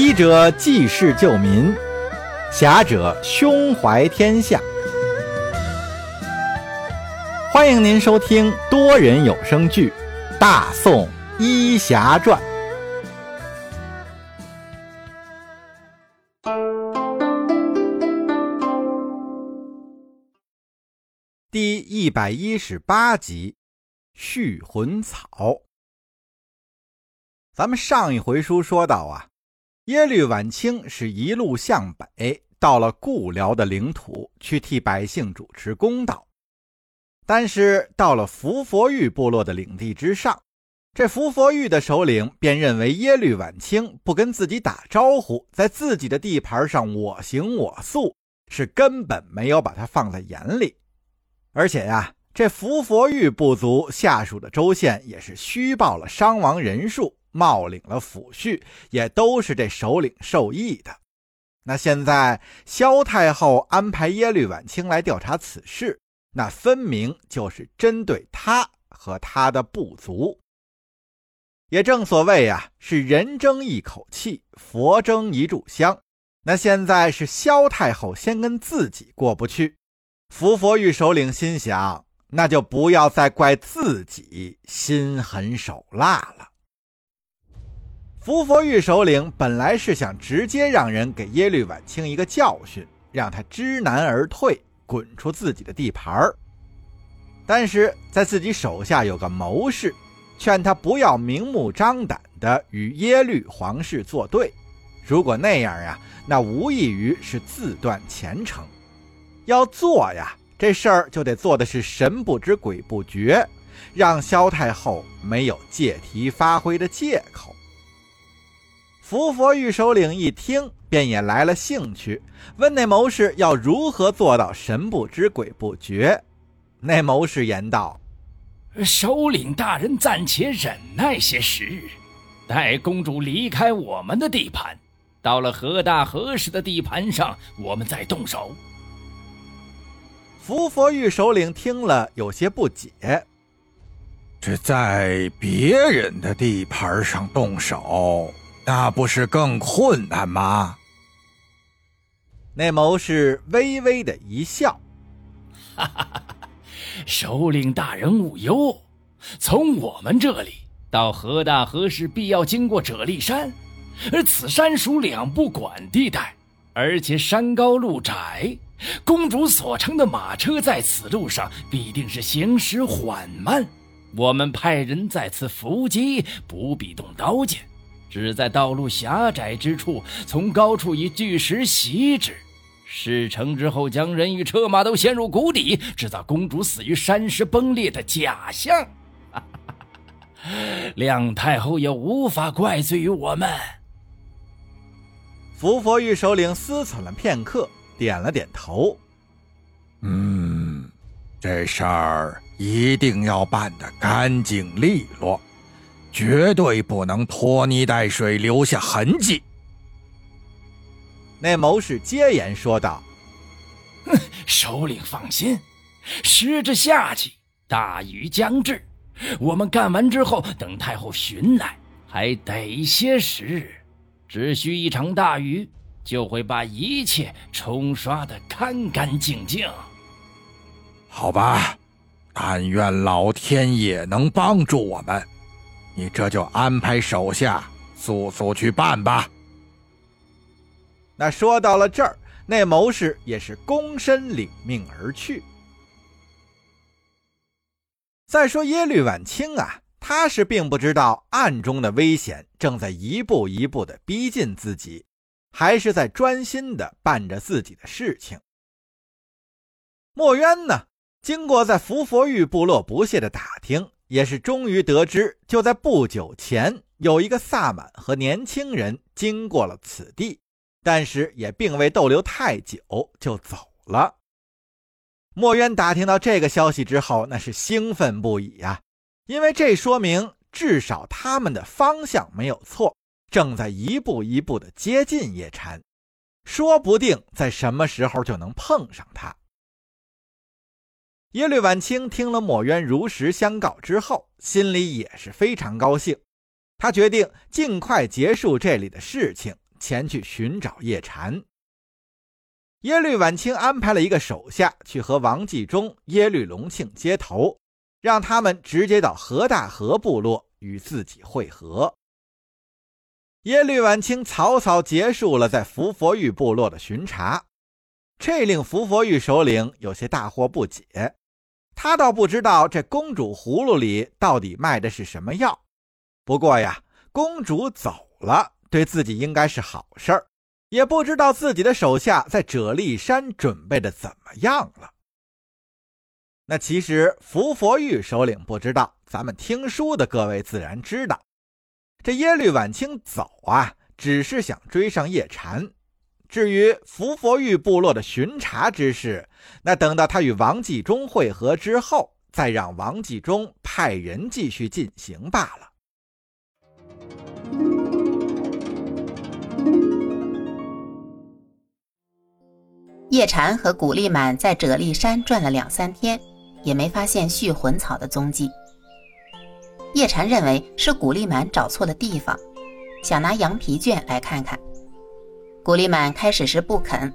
医者济世救民，侠者胸怀天下。欢迎您收听多人有声剧《大宋医侠传》第一百一十八集《续魂草》。咱们上一回书说到啊，耶律晚清是一路向北，到了固辽的领土，去替百姓主持公道。但是到了伏佛玉部落的领地之上，这伏佛玉的首领便认为耶律晚清不跟自己打招呼，在自己的地盘上我行我素，是根本没有把他放在眼里。而且呀，这伏佛玉部族下属的州县也是虚报了伤亡人数。冒领了抚恤，也都是这首领授意的。那现在萧太后安排耶律晚清来调查此事，那分明就是针对他和他的部族。也正所谓啊，是人争一口气，佛争一炷香。那现在是萧太后先跟自己过不去，伏佛玉首领心想，那就不要再怪自己心狠手辣了。伏佛玉首领本来是想直接让人给耶律婉清一个教训，让他知难而退，滚出自己的地盘儿但是在自己手下有个谋士，劝他不要明目张胆的与耶律皇室作对。如果那样呀，那无异于是自断前程。要做呀，这事儿就得做的是神不知鬼不觉，让萧太后没有借题发挥的借口。伏佛玉首领一听，便也来了兴趣，问那谋士要如何做到神不知鬼不觉。那谋士言道：“首领大人暂且忍耐些时日，待公主离开我们的地盘，到了何大何氏的地盘上，我们再动手。”伏佛玉首领听了有些不解：“这在别人的地盘上动手？”那不是更困难吗？那谋士微微的一笑，哈哈哈哈！首领大人勿忧，从我们这里到河大河氏，必要经过啫喱山，而此山属两不管地带，而且山高路窄，公主所乘的马车在此路上必定是行驶缓慢。我们派人在此伏击，不必动刀剑。只在道路狭窄之处，从高处以巨石袭之，事成之后，将人与车马都陷入谷底，制造公主死于山石崩裂的假象。亮太后也无法怪罪于我们。伏佛玉首领思忖了片刻，点了点头：“嗯，这事儿一定要办得干净利落。”绝对不能拖泥带水，留下痕迹。那谋士接言说道：“哼，首领放心，时至夏季，大雨将至，我们干完之后，等太后寻来，还得些时日。只需一场大雨，就会把一切冲刷的干干净净。好吧，但愿老天也能帮助我们。”你这就安排手下速速去办吧。那说到了这儿，那谋士也是躬身领命而去。再说耶律婉清啊，他是并不知道暗中的危险正在一步一步的逼近自己，还是在专心的办着自己的事情。墨渊呢，经过在伏佛玉部落不懈的打听。也是终于得知，就在不久前，有一个萨满和年轻人经过了此地，但是也并未逗留太久就走了。墨渊打听到这个消息之后，那是兴奋不已呀，因为这说明至少他们的方向没有错，正在一步一步的接近叶禅，说不定在什么时候就能碰上他。耶律婉清听了墨渊如实相告之后，心里也是非常高兴。他决定尽快结束这里的事情，前去寻找叶禅。耶律晚清安排了一个手下去和王继忠、耶律隆庆接头，让他们直接到何大河部落与自己会合。耶律晚清草草结束了在伏佛玉部落的巡查，这令伏佛玉首领有些大惑不解。他倒不知道这公主葫芦里到底卖的是什么药，不过呀，公主走了，对自己应该是好事儿。也不知道自己的手下在啫喱山准备的怎么样了。那其实伏佛玉首领不知道，咱们听书的各位自然知道。这耶律晚清走啊，只是想追上叶禅。至于伏佛玉部落的巡查之事，那等到他与王继忠会合之后，再让王继忠派人继续进行罢了。叶禅和古丽满在啫喱山转了两三天，也没发现续魂草的踪迹。叶禅认为是古丽满找错了地方，想拿羊皮卷来看看。古丽满开始时不肯，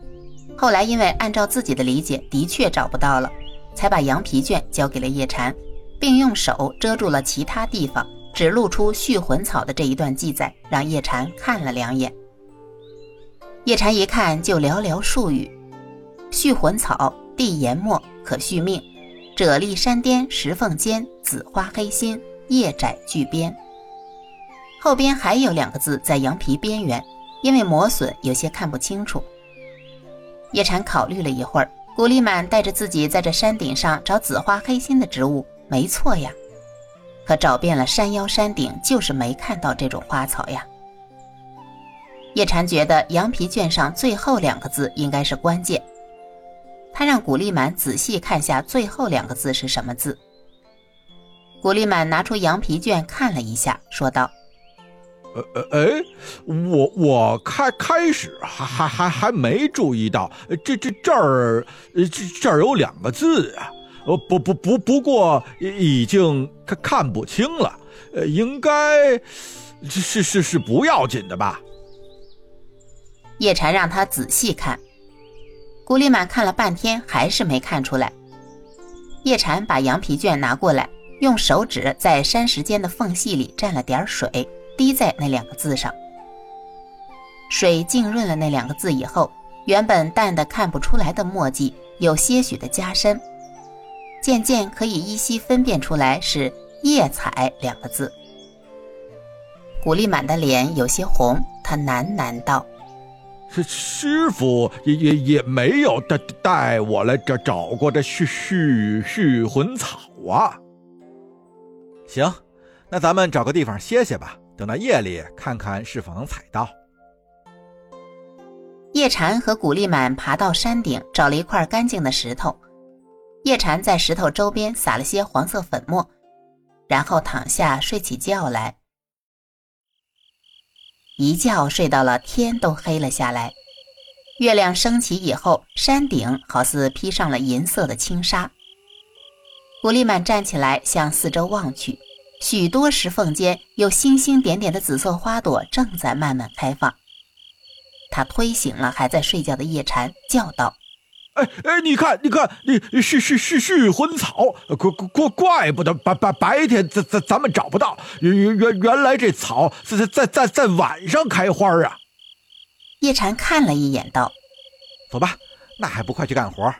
后来因为按照自己的理解的确找不到了，才把羊皮卷交给了叶禅，并用手遮住了其他地方，只露出续魂草的这一段记载，让叶禅看了两眼。叶禅一看就寥寥数语。续魂草，地研末，可续命。啫喱山巅石缝间，紫花黑心，叶窄巨边。后边还有两个字在羊皮边缘，因为磨损有些看不清楚。叶禅考虑了一会儿，古丽满带着自己在这山顶上找紫花黑心的植物，没错呀。可找遍了山腰山顶，就是没看到这种花草呀。叶禅觉得羊皮卷上最后两个字应该是关键。他让古丽满仔细看下最后两个字是什么字。古丽满拿出羊皮卷看了一下，说道：“呃呃，哎，我我开开始还还还还没注意到，这这这儿这这儿有两个字啊，呃不不不不过已经看看不清了，呃应该是是是不要紧的吧。”叶禅让他仔细看。古丽满看了半天，还是没看出来。叶禅把羊皮卷拿过来，用手指在山石间的缝隙里蘸了点水，滴在那两个字上。水浸润了那两个字以后，原本淡的看不出来的墨迹有些许的加深，渐渐可以依稀分辨出来是“叶彩”两个字。古丽满的脸有些红，他喃喃道。是师傅也也也没有带带我来这找过这续续续魂草啊。行，那咱们找个地方歇歇吧，等到夜里看看是否能采到。叶禅和古丽满爬到山顶，找了一块干净的石头。叶禅在石头周边撒了些黄色粉末，然后躺下睡起觉来。一觉睡到了天都黑了下来，月亮升起以后，山顶好似披上了银色的轻纱。古丽满站起来，向四周望去，许多石缝间有星星点点的紫色花朵正在慢慢开放。他推醒了还在睡觉的叶禅，叫道。哎哎，你看，你看，你是是是是魂草，怪怪怪不得白白白天咱咱咱们找不到，原原原来这草在在在在晚上开花啊！叶禅看了一眼，道：“走吧，那还不快去干活？”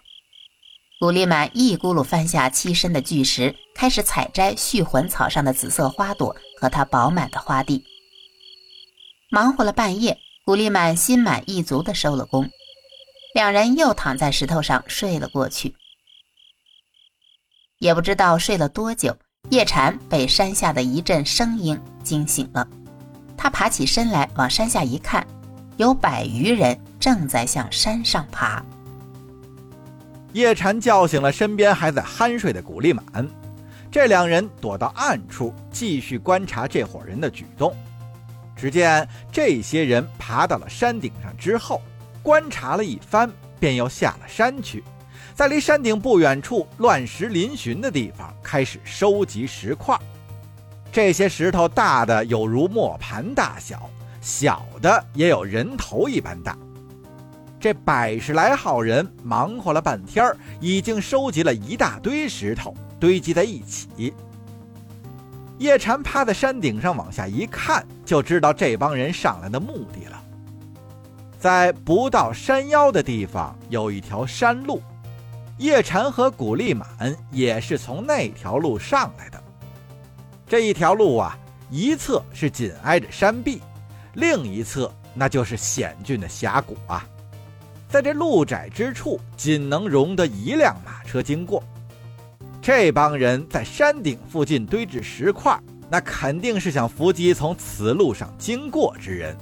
古丽满一咕噜翻下栖身的巨石，开始采摘续魂草上的紫色花朵和它饱满的花蒂。忙活了半夜，古丽满心满意足地收了工。两人又躺在石头上睡了过去，也不知道睡了多久，叶禅被山下的一阵声音惊醒了。他爬起身来，往山下一看，有百余人正在向山上爬。叶禅叫醒了身边还在酣睡的古丽满，这两人躲到暗处，继续观察这伙人的举动。只见这些人爬到了山顶上之后。观察了一番，便又下了山去，在离山顶不远处乱石嶙峋的地方开始收集石块。这些石头大的有如磨盘大小，小的也有人头一般大。这百十来号人忙活了半天儿已经收集了一大堆石头，堆积在一起。叶禅趴在山顶上往下一看，就知道这帮人上来的目的了。在不到山腰的地方有一条山路，叶禅和古丽满也是从那条路上来的。这一条路啊，一侧是紧挨着山壁，另一侧那就是险峻的峡谷啊。在这路窄之处，仅能容得一辆马车经过。这帮人在山顶附近堆置石块，那肯定是想伏击从此路上经过之人。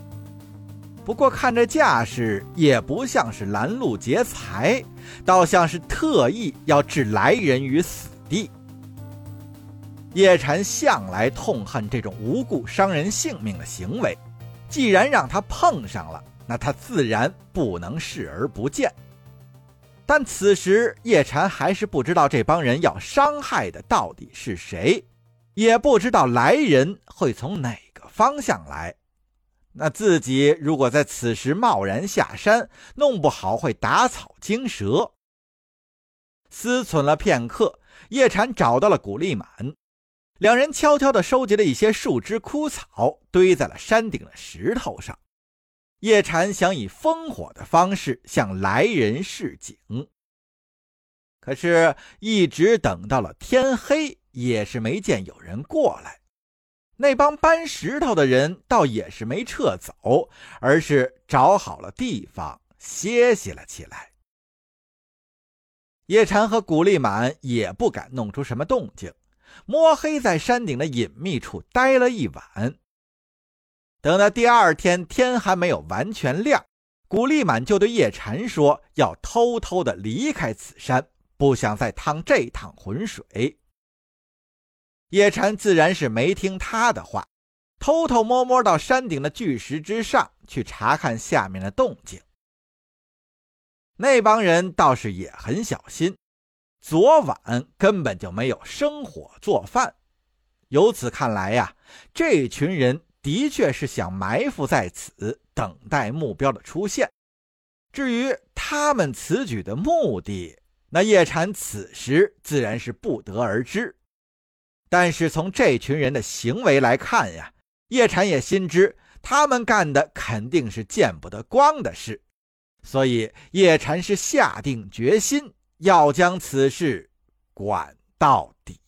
不过看这架势，也不像是拦路劫财，倒像是特意要置来人于死地。叶禅向来痛恨这种无故伤人性命的行为，既然让他碰上了，那他自然不能视而不见。但此时叶禅还是不知道这帮人要伤害的到底是谁，也不知道来人会从哪个方向来。那自己如果在此时贸然下山，弄不好会打草惊蛇。思忖了片刻，叶禅找到了古丽满。两人悄悄地收集了一些树枝、枯草，堆在了山顶的石头上。叶禅想以烽火的方式向来人示警，可是，一直等到了天黑，也是没见有人过来。那帮搬石头的人倒也是没撤走，而是找好了地方歇息了起来。叶禅和古丽满也不敢弄出什么动静。摸黑在山顶的隐秘处待了一晚，等到第二天天还没有完全亮，古丽满就对叶禅说：“要偷偷的离开此山，不想再趟这趟浑水。”叶禅自然是没听他的话，偷偷摸摸到山顶的巨石之上去查看下面的动静。那帮人倒是也很小心。昨晚根本就没有生火做饭，由此看来呀，这群人的确是想埋伏在此，等待目标的出现。至于他们此举的目的，那叶禅此时自然是不得而知。但是从这群人的行为来看呀，叶禅也心知他们干的肯定是见不得光的事，所以叶禅是下定决心。要将此事管到底。